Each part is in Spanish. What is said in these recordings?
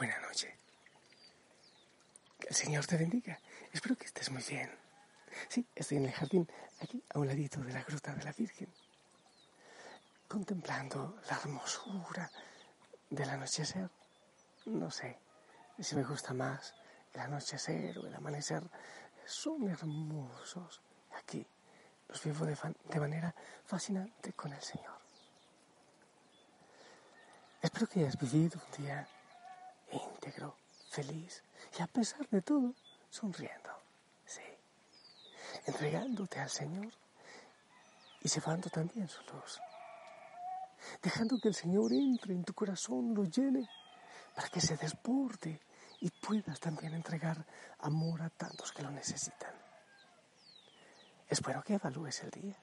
buena noche. Que el Señor te bendiga. Espero que estés muy bien. Sí, estoy en el jardín, aquí a un ladito de la gruta de la Virgen, contemplando la hermosura del anochecer. No sé si me gusta más el anochecer o el amanecer. Son hermosos. Aquí los vivo de, de manera fascinante con el Señor. Espero que hayas vivido un día íntegro, feliz y a pesar de todo, sonriendo. Sí. Entregándote al Señor y llevando también su luz. Dejando que el Señor entre en tu corazón, lo llene, para que se desborde y puedas también entregar amor a tantos que lo necesitan. Espero que evalúes el día.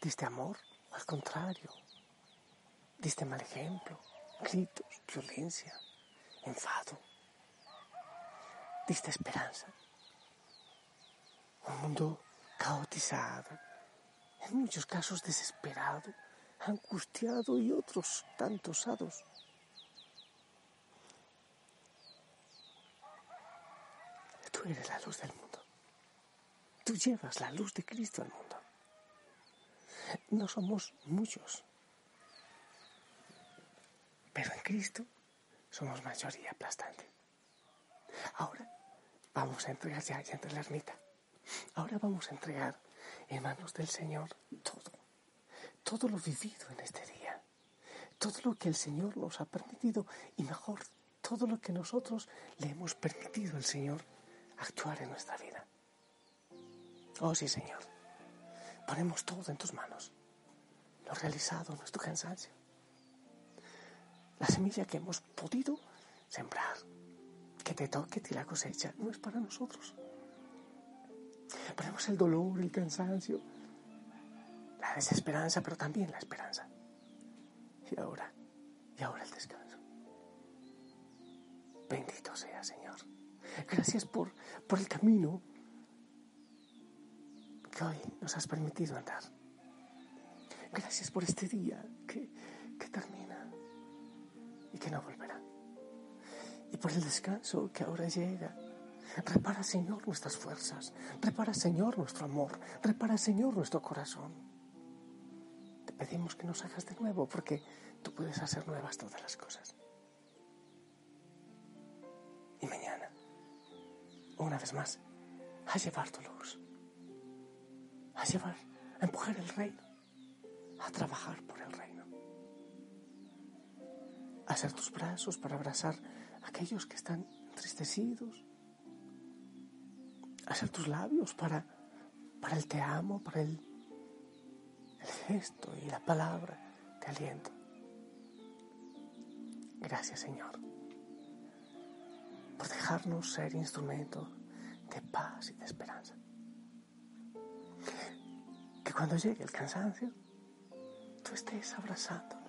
¿Diste amor? Al contrario. ¿Diste mal ejemplo? Gritos, violencia, enfado. Diste esperanza. Un mundo caotizado, en muchos casos desesperado, angustiado y otros tantos osados. Tú eres la luz del mundo. Tú llevas la luz de Cristo al mundo. No somos muchos, pero en Cristo somos mayoría aplastante. Ahora vamos a entregar ya, ya entre la ermita. Ahora vamos a entregar en manos del Señor todo, todo lo vivido en este día, todo lo que el Señor nos ha permitido y mejor, todo lo que nosotros le hemos permitido al Señor actuar en nuestra vida. Oh sí, Señor, ponemos todo en tus manos, lo realizado, nuestro cansancio la semilla que hemos podido sembrar, que te toque y la cosecha, no es para nosotros. Ponemos el dolor, el cansancio, la desesperanza, pero también la esperanza. Y ahora, y ahora el descanso. Bendito sea, Señor. Gracias por, por el camino que hoy nos has permitido andar. Gracias por este día que, que termina y que no volverá. Y por el descanso que ahora llega. Repara, Señor, nuestras fuerzas. Repara, Señor, nuestro amor. Repara, Señor, nuestro corazón. Te pedimos que nos hagas de nuevo porque tú puedes hacer nuevas todas las cosas. Y mañana, una vez más, a llevar tu luz. A llevar, a empujar el reino. A trabajar por hacer tus brazos para abrazar a aquellos que están entristecidos, hacer tus labios para, para el te amo, para el, el gesto y la palabra de aliento. Gracias Señor por dejarnos ser instrumento de paz y de esperanza. Que cuando llegue el cansancio, tú estés Señor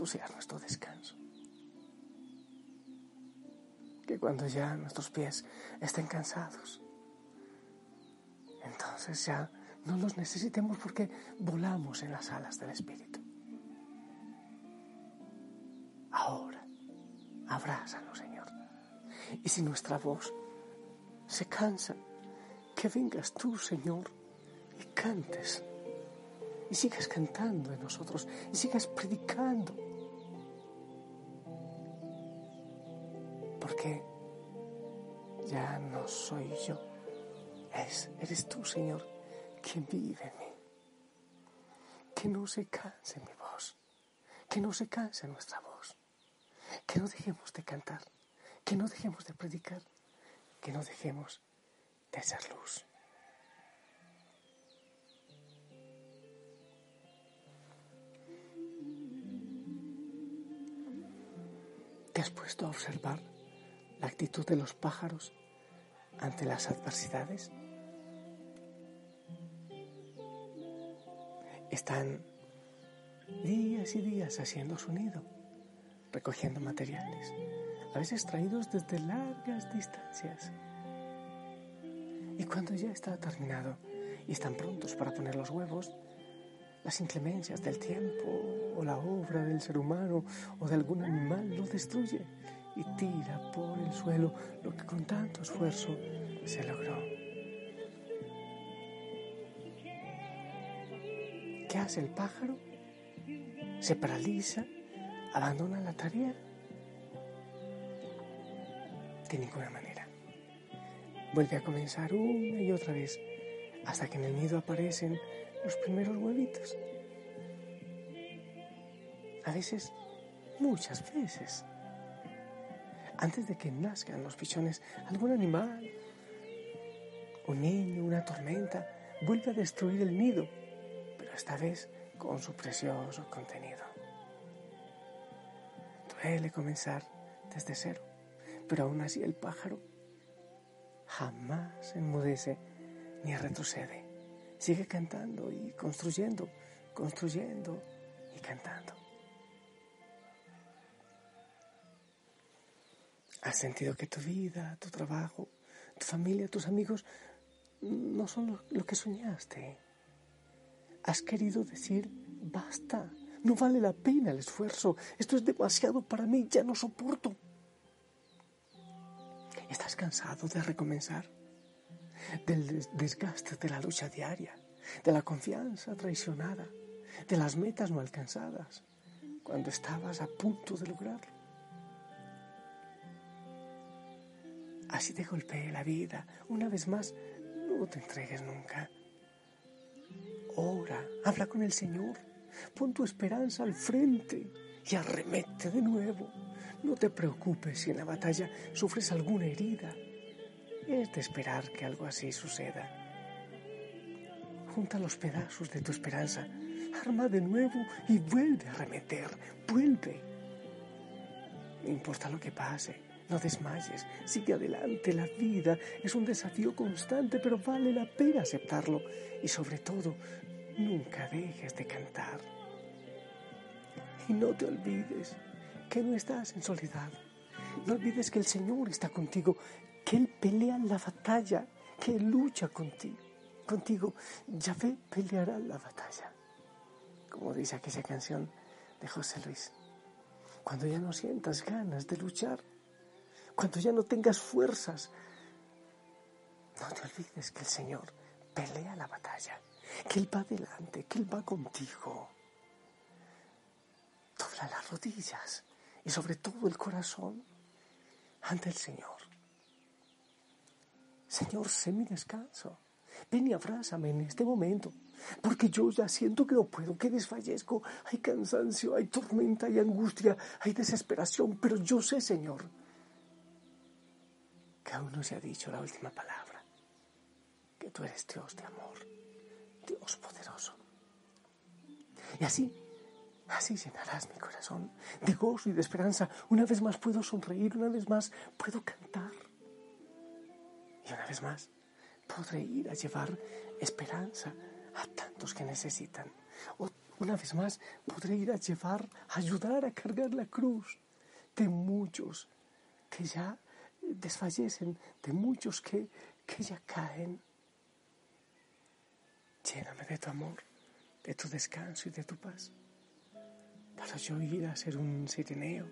tú seas nuestro descanso. Que cuando ya nuestros pies estén cansados, entonces ya no los necesitemos porque volamos en las alas del Espíritu. Ahora, abrázanos, Señor. Y si nuestra voz se cansa, que vengas tú, Señor, y cantes. Y sigas cantando en nosotros, y sigas predicando porque ya no soy yo, es, eres tú, Señor, quien vive en mí. Que no se canse mi voz, que no se canse nuestra voz, que no dejemos de cantar, que no dejemos de predicar, que no dejemos de ser luz. ¿Te has puesto a observar la actitud de los pájaros ante las adversidades? Están días y días haciendo su nido, recogiendo materiales, a veces traídos desde largas distancias. Y cuando ya está terminado y están prontos para poner los huevos, las inclemencias del tiempo o la obra del ser humano o de algún animal lo destruye y tira por el suelo lo que con tanto esfuerzo se logró. ¿Qué hace el pájaro? Se paraliza, abandona la tarea. De ninguna manera. Vuelve a comenzar una y otra vez hasta que en el nido aparecen los primeros huevitos. A veces, muchas veces, antes de que nazcan los pichones, algún animal, un niño, una tormenta, vuelve a destruir el nido, pero esta vez con su precioso contenido. Duele comenzar desde cero, pero aún así el pájaro jamás enmudece ni retrocede. Sigue cantando y construyendo, construyendo y cantando. ¿Has sentido que tu vida, tu trabajo, tu familia, tus amigos no son lo, que soñaste? Has querido decir, basta, no vale la pena el esfuerzo, esto es demasiado para mí, ya no soporto. ¿Estás cansado de recomenzar? Del desgaste de la lucha diaria, de la confianza traicionada, de las metas no alcanzadas, cuando estabas a punto de lograrlo. Así te golpee la vida. Una vez más, no te entregues nunca. Ora, habla con el Señor, pon tu esperanza al frente y arremete de nuevo. No te preocupes si en la batalla sufres alguna herida. Es de esperar que algo así suceda. Junta los pedazos de tu esperanza, arma de nuevo y vuelve a arremeter, vuelve. No importa lo que pase, no desmayes, sigue adelante. La vida es un desafío constante, pero vale la pena aceptarlo. Y sobre todo, nunca dejes de cantar. Y no te olvides que no estás en soledad. No olvides que el Señor está contigo, que Él pelea la batalla, que Él lucha contigo. Contigo, Yahvé peleará la batalla. Como dice aquella canción de José Luis. Cuando ya no sientas ganas de luchar, cuando ya no tengas fuerzas, no te olvides que el Señor pelea la batalla, que Él va adelante, que Él va contigo. Dobla las rodillas y sobre todo el corazón ante el Señor. Señor, sé mi descanso. Ven y abrázame en este momento, porque yo ya siento que no puedo, que desfallezco. Hay cansancio, hay tormenta, hay angustia, hay desesperación, pero yo sé, Señor, que aún no se ha dicho la última palabra, que tú eres Dios de amor, Dios poderoso. Y así, así llenarás mi corazón de gozo y de esperanza. Una vez más puedo sonreír, una vez más puedo cantar. Y una vez más podré ir a llevar esperanza a tantos que necesitan. O una vez más podré ir a llevar, a ayudar a cargar la cruz de muchos que ya desfallecen, de muchos que, que ya caen. Lléname de tu amor, de tu descanso y de tu paz, para yo ir a ser un sirineo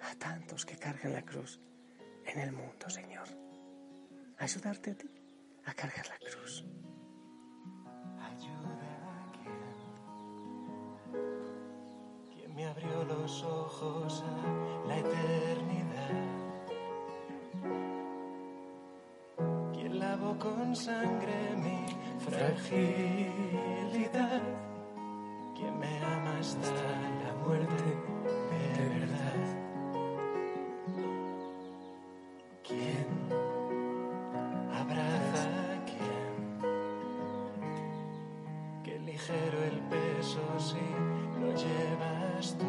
a tantos que cargan la cruz en el mundo, Señor. Ayudarte a ti a cargar la cruz. Ayuda a quien me abrió los ojos a la eternidad. Con sangre mi fragilidad. Quien me ama hasta la muerte de verdad. Quien abraza a quien. Qué ligero el peso si lo llevas tú.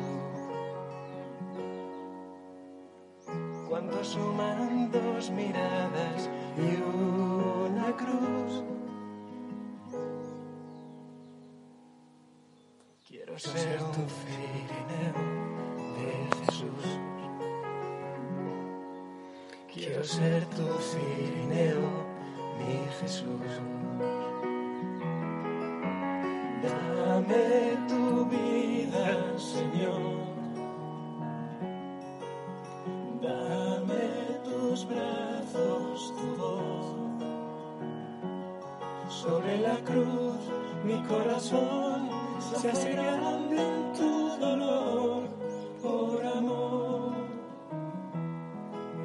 Cuando suman dos miradas y cruz. Quiero ser tu cirineo de Jesús. Quiero ser tu cirineo, mi Jesús. Dame tu vida, Señor. Dame tus brazos, tu voz. Sobre la cruz mi corazón se hace grande en tu dolor por amor,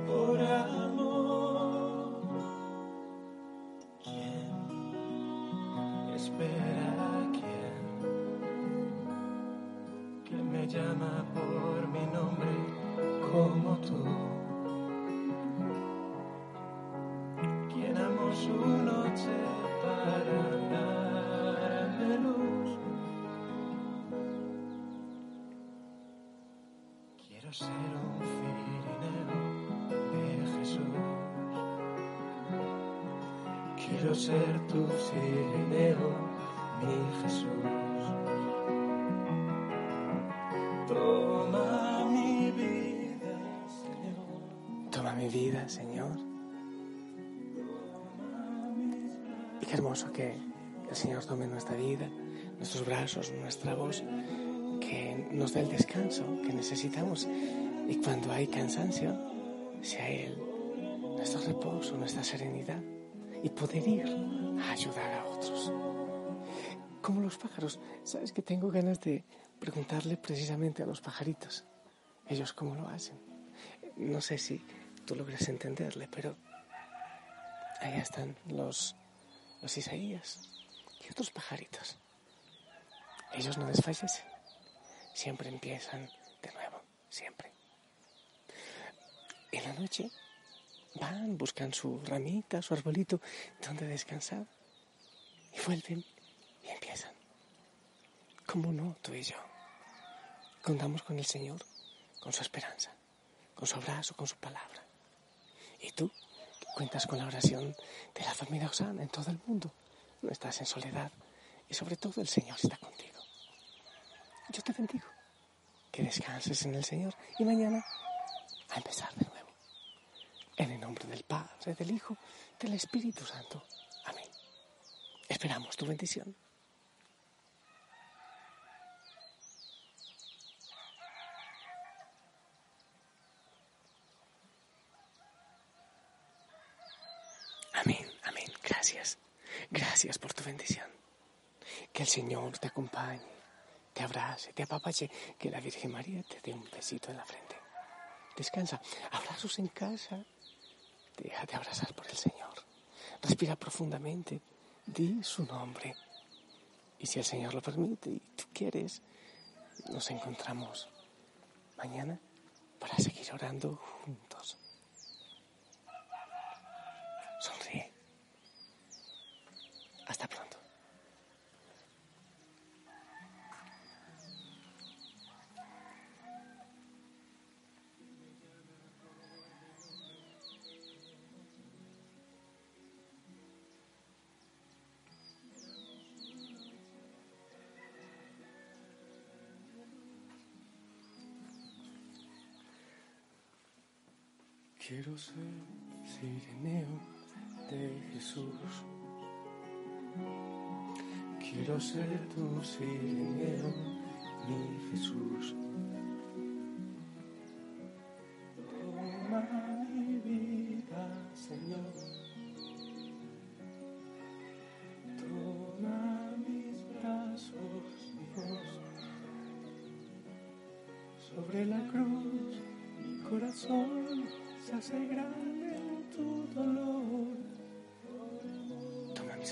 por amor. ¿Quién espera a quién que me llama por mi nombre como tú? ¿Quién amó su noche? Quiero ser tu mi Jesús. Toma mi vida, Señor. Toma mi vida, Señor. Hermoso que el Señor tome nuestra vida, nuestros brazos, nuestra voz, que nos dé el descanso que necesitamos. Y cuando hay cansancio, sea Él nuestro reposo, nuestra serenidad y poder ir a ayudar a otros. Como los pájaros, sabes que tengo ganas de preguntarle precisamente a los pajaritos, ellos cómo lo hacen. No sé si tú logras entenderle, pero allá están los, los Isaías y otros pajaritos. Ellos no desfallecen, siempre empiezan de nuevo, siempre. En la noche van, buscan su ramita, su arbolito, donde descansar y vuelven y empiezan. ¿Cómo no, tú y yo? Contamos con el Señor, con su esperanza, con su abrazo, con su palabra. Y tú cuentas con la oración de la familia Osana en todo el mundo. No estás en soledad y sobre todo el Señor está contigo. Yo te bendigo. Que descanses en el Señor y mañana a empezar de nuevo. En el nombre del Padre, del Hijo, del Espíritu Santo. Amén. Esperamos tu bendición. Amén, amén. Gracias. Gracias por tu bendición. Que el Señor te acompañe, te abrace, te apapache, que la Virgen María te dé un besito en la frente. Descansa, abrazos en casa. Déjate abrazar por el Señor. Respira profundamente, di su nombre. Y si el Señor lo permite y tú quieres, nos encontramos mañana para seguir orando juntos. Quiero ser sireneo de Jesús. Quiero ser tu sireneo, mi Jesús.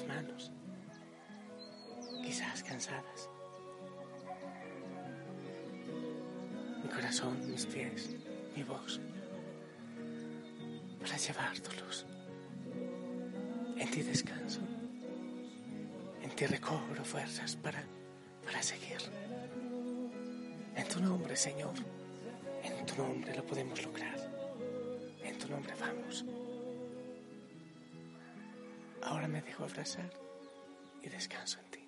Manos, quizás cansadas. Mi corazón, mis pies, mi voz, para llevar tu luz. En ti descanso, en ti recobro fuerzas para, para seguir. En tu nombre, Señor, en tu nombre lo podemos lograr. En tu nombre vamos. Ahora me dejo abrazar y descanso en ti.